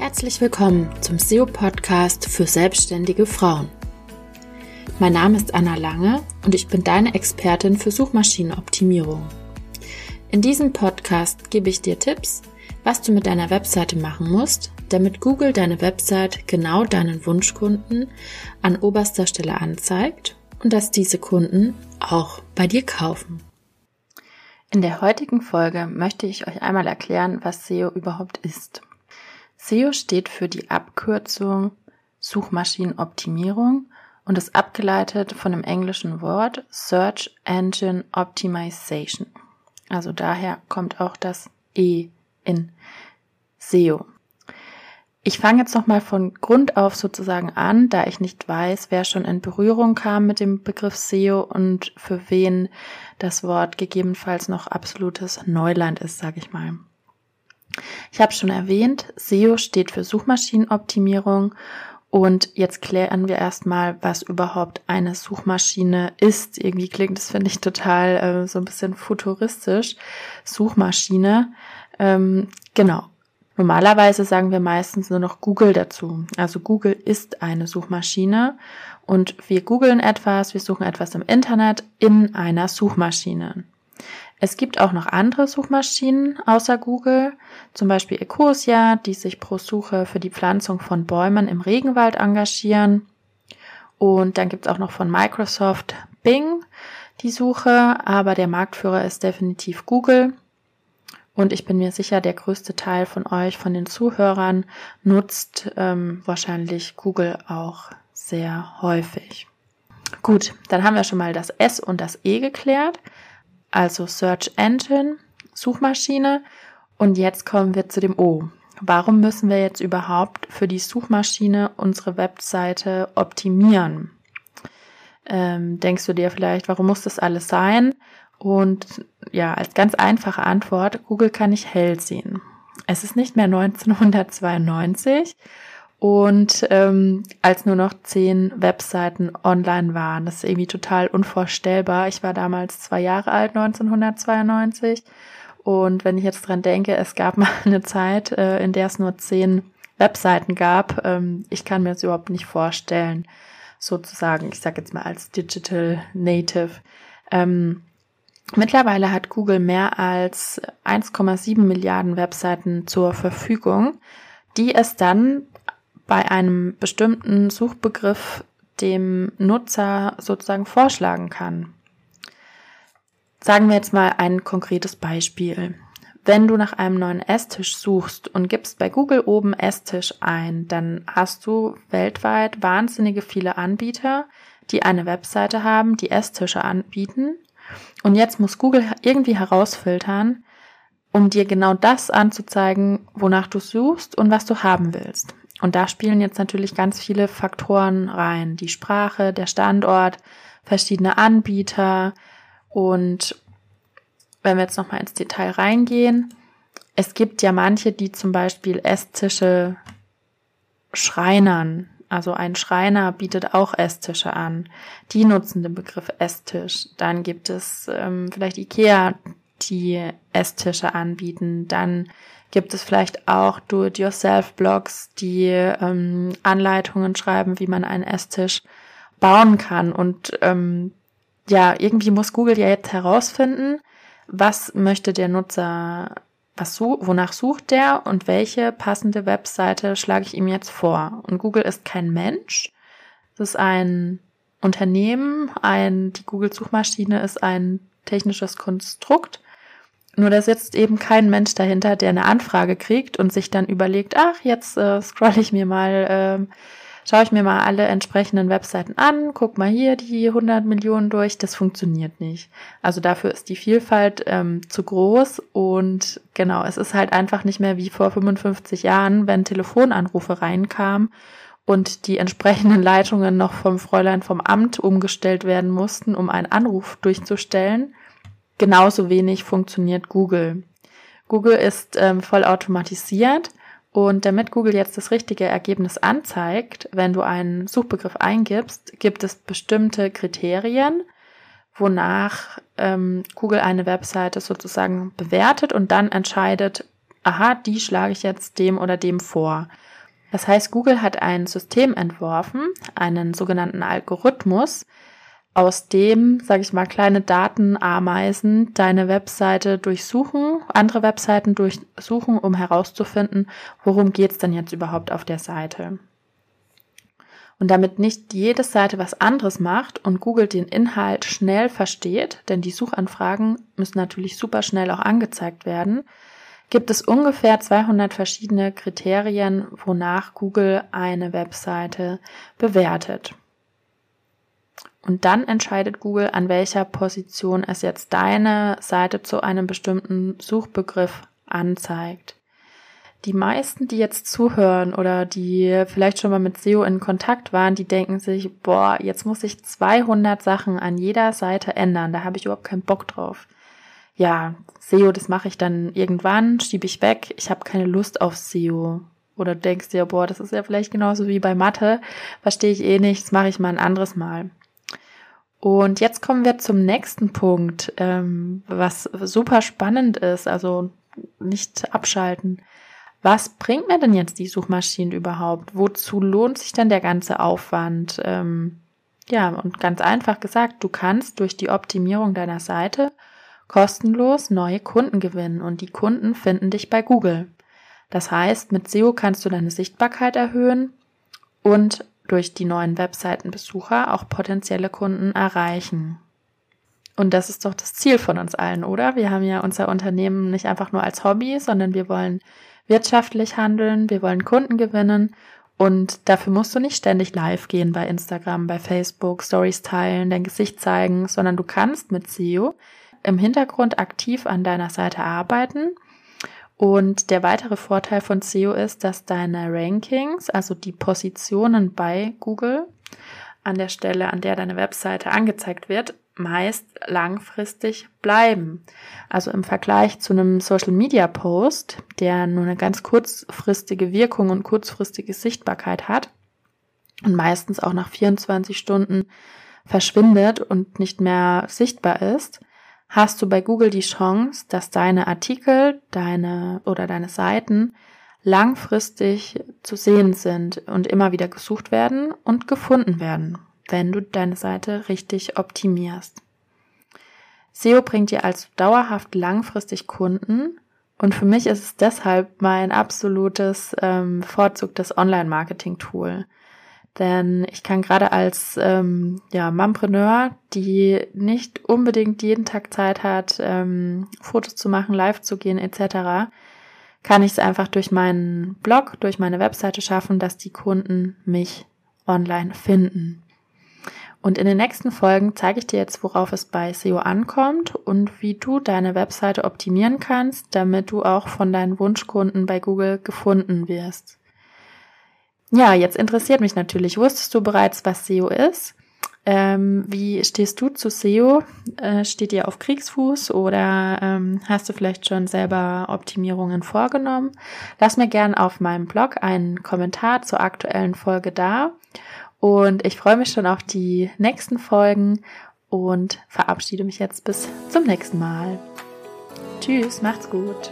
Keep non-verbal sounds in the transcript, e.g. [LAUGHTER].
Herzlich willkommen zum SEO-Podcast für selbstständige Frauen. Mein Name ist Anna Lange und ich bin deine Expertin für Suchmaschinenoptimierung. In diesem Podcast gebe ich dir Tipps, was du mit deiner Webseite machen musst, damit Google deine Website genau deinen Wunschkunden an oberster Stelle anzeigt und dass diese Kunden auch bei dir kaufen. In der heutigen Folge möchte ich euch einmal erklären, was SEO überhaupt ist. SEO steht für die Abkürzung Suchmaschinenoptimierung und ist abgeleitet von dem englischen Wort Search Engine Optimization. Also daher kommt auch das E in SEO. Ich fange jetzt nochmal von Grund auf sozusagen an, da ich nicht weiß, wer schon in Berührung kam mit dem Begriff SEO und für wen das Wort gegebenenfalls noch absolutes Neuland ist, sage ich mal. Ich habe schon erwähnt, SEO steht für Suchmaschinenoptimierung und jetzt klären wir erstmal, was überhaupt eine Suchmaschine ist. Irgendwie klingt das, finde ich, total äh, so ein bisschen futuristisch. Suchmaschine. Ähm, genau. Normalerweise sagen wir meistens nur noch Google dazu. Also Google ist eine Suchmaschine und wir googeln etwas, wir suchen etwas im Internet in einer Suchmaschine. Es gibt auch noch andere Suchmaschinen außer Google, zum Beispiel Ecosia, die sich pro Suche für die Pflanzung von Bäumen im Regenwald engagieren. Und dann gibt es auch noch von Microsoft Bing die Suche, aber der Marktführer ist definitiv Google. Und ich bin mir sicher, der größte Teil von euch, von den Zuhörern, nutzt ähm, wahrscheinlich Google auch sehr häufig. Gut, dann haben wir schon mal das S und das E geklärt, also Search Engine, Suchmaschine. Und jetzt kommen wir zu dem O. Warum müssen wir jetzt überhaupt für die Suchmaschine unsere Webseite optimieren? Ähm, denkst du dir vielleicht, warum muss das alles sein? Und ja, als ganz einfache Antwort, Google kann nicht hell sehen. Es ist nicht mehr [LAUGHS] 1992 und ähm, als nur noch zehn Webseiten online waren. Das ist irgendwie total unvorstellbar. Ich war damals zwei Jahre alt, 1992. Und wenn ich jetzt dran denke, es gab [LAUGHS] mal eine Zeit, äh, in der es nur zehn Webseiten gab. Ähm, ich kann mir das überhaupt nicht vorstellen, sozusagen, ich sage jetzt mal als Digital Native. Ähm, Mittlerweile hat Google mehr als 1,7 Milliarden Webseiten zur Verfügung, die es dann bei einem bestimmten Suchbegriff dem Nutzer sozusagen vorschlagen kann. Sagen wir jetzt mal ein konkretes Beispiel. Wenn du nach einem neuen Esstisch suchst und gibst bei Google oben Esstisch ein, dann hast du weltweit wahnsinnige viele Anbieter, die eine Webseite haben, die Esstische anbieten und jetzt muss Google irgendwie herausfiltern, um dir genau das anzuzeigen, wonach du suchst und was du haben willst. Und da spielen jetzt natürlich ganz viele Faktoren rein. Die Sprache, der Standort, verschiedene Anbieter. Und wenn wir jetzt nochmal ins Detail reingehen, es gibt ja manche, die zum Beispiel Esstische Schreinern also ein Schreiner bietet auch Esstische an. Die nutzen den Begriff Esstisch. Dann gibt es ähm, vielleicht Ikea, die Esstische anbieten. Dann gibt es vielleicht auch Do-it-yourself-Blogs, die ähm, Anleitungen schreiben, wie man einen Esstisch bauen kann. Und ähm, ja, irgendwie muss Google ja jetzt herausfinden, was möchte der Nutzer was su wonach sucht der und welche passende Webseite schlage ich ihm jetzt vor? Und Google ist kein Mensch. Es ist ein Unternehmen, ein, die Google-Suchmaschine ist ein technisches Konstrukt. Nur da sitzt eben kein Mensch dahinter, der eine Anfrage kriegt und sich dann überlegt, ach, jetzt äh, scroll ich mir mal äh, schaue ich mir mal alle entsprechenden Webseiten an, guck mal hier die 100 Millionen durch, das funktioniert nicht. Also dafür ist die Vielfalt ähm, zu groß und genau, es ist halt einfach nicht mehr wie vor 55 Jahren, wenn Telefonanrufe reinkamen und die entsprechenden [LAUGHS] Leitungen noch vom Fräulein vom Amt umgestellt werden mussten, um einen Anruf durchzustellen. Genauso wenig funktioniert Google. Google ist ähm, voll automatisiert und damit Google jetzt das richtige Ergebnis anzeigt, wenn du einen Suchbegriff eingibst, gibt es bestimmte Kriterien, wonach ähm, Google eine Webseite sozusagen bewertet und dann entscheidet, aha, die schlage ich jetzt dem oder dem vor. Das heißt, Google hat ein System entworfen, einen sogenannten Algorithmus, aus dem, sage ich mal, kleine Datenameisen deine Webseite durchsuchen, andere Webseiten durchsuchen, um herauszufinden, worum geht's denn jetzt überhaupt auf der Seite. Und damit nicht jede Seite was anderes macht und Google den Inhalt schnell versteht, denn die Suchanfragen müssen natürlich super schnell auch angezeigt werden, gibt es ungefähr 200 verschiedene Kriterien, wonach Google eine Webseite bewertet. Und dann entscheidet Google, an welcher Position es jetzt deine Seite zu einem bestimmten Suchbegriff anzeigt die meisten, die jetzt zuhören oder die vielleicht schon mal mit SEO in Kontakt waren, die denken sich, boah, jetzt muss ich 200 Sachen an jeder Seite ändern, da habe ich überhaupt keinen Bock drauf. Ja, SEO, das mache ich dann irgendwann, schiebe ich weg, ich habe keine Lust auf SEO. Oder denkst dir, boah, das ist ja vielleicht genauso wie bei Mathe, verstehe ich eh nicht, das mache ich mal ein anderes Mal. Und jetzt kommen wir zum nächsten Punkt, ähm, was super spannend ist, also nicht abschalten was bringt mir denn jetzt die Suchmaschinen überhaupt? Wozu lohnt sich denn der ganze Aufwand? Ähm, ja, und ganz einfach gesagt, du kannst durch die Optimierung deiner Seite kostenlos neue Kunden gewinnen und die Kunden finden dich bei Google. Das heißt, mit SEO kannst du deine Sichtbarkeit erhöhen und durch die neuen Webseitenbesucher auch potenzielle Kunden erreichen. Und das ist doch das Ziel von uns allen, oder? Wir haben ja unser Unternehmen nicht einfach nur als Hobby, sondern wir wollen wirtschaftlich handeln, wir wollen Kunden gewinnen und dafür musst du nicht ständig live gehen bei Instagram, bei Facebook, Stories teilen, dein Gesicht zeigen, sondern du kannst mit SEO im Hintergrund aktiv an deiner Seite arbeiten. Und der weitere Vorteil von SEO ist, dass deine Rankings, also die Positionen bei Google, an der Stelle, an der deine Webseite angezeigt wird, meist langfristig bleiben. Also im Vergleich zu einem Social Media Post, der nur eine ganz kurzfristige Wirkung und kurzfristige Sichtbarkeit hat und meistens auch nach 24 Stunden verschwindet und nicht mehr sichtbar ist, hast du bei Google die Chance, dass deine Artikel, deine oder deine Seiten langfristig zu sehen sind und immer wieder gesucht werden und gefunden werden wenn du deine Seite richtig optimierst. SEO bringt dir also dauerhaft langfristig Kunden und für mich ist es deshalb mein absolutes ähm, vorzugtes Online-Marketing-Tool. Denn ich kann gerade als ähm, ja, Mompreneur, die nicht unbedingt jeden Tag Zeit hat, ähm, Fotos zu machen, live zu gehen etc., kann ich es einfach durch meinen Blog, durch meine Webseite schaffen, dass die Kunden mich online finden. Und in den nächsten Folgen zeige ich dir jetzt, worauf es bei SEO ankommt und wie du deine Webseite optimieren kannst, damit du auch von deinen Wunschkunden bei Google gefunden wirst. Ja, jetzt interessiert mich natürlich, wusstest du bereits, was SEO ist? Ähm, wie stehst du zu SEO? Äh, steht dir auf Kriegsfuß oder ähm, hast du vielleicht schon selber Optimierungen vorgenommen? Lass mir gern auf meinem Blog einen Kommentar zur aktuellen Folge da und ich freue mich schon auf die nächsten Folgen und verabschiede mich jetzt bis zum nächsten Mal. Tschüss, macht's gut.